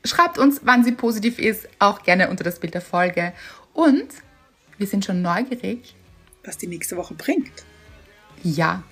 Schreibt uns, wann sie positiv ist, auch gerne unter das Bild der Folge. Und wir sind schon neugierig, was die nächste Woche bringt. Ja.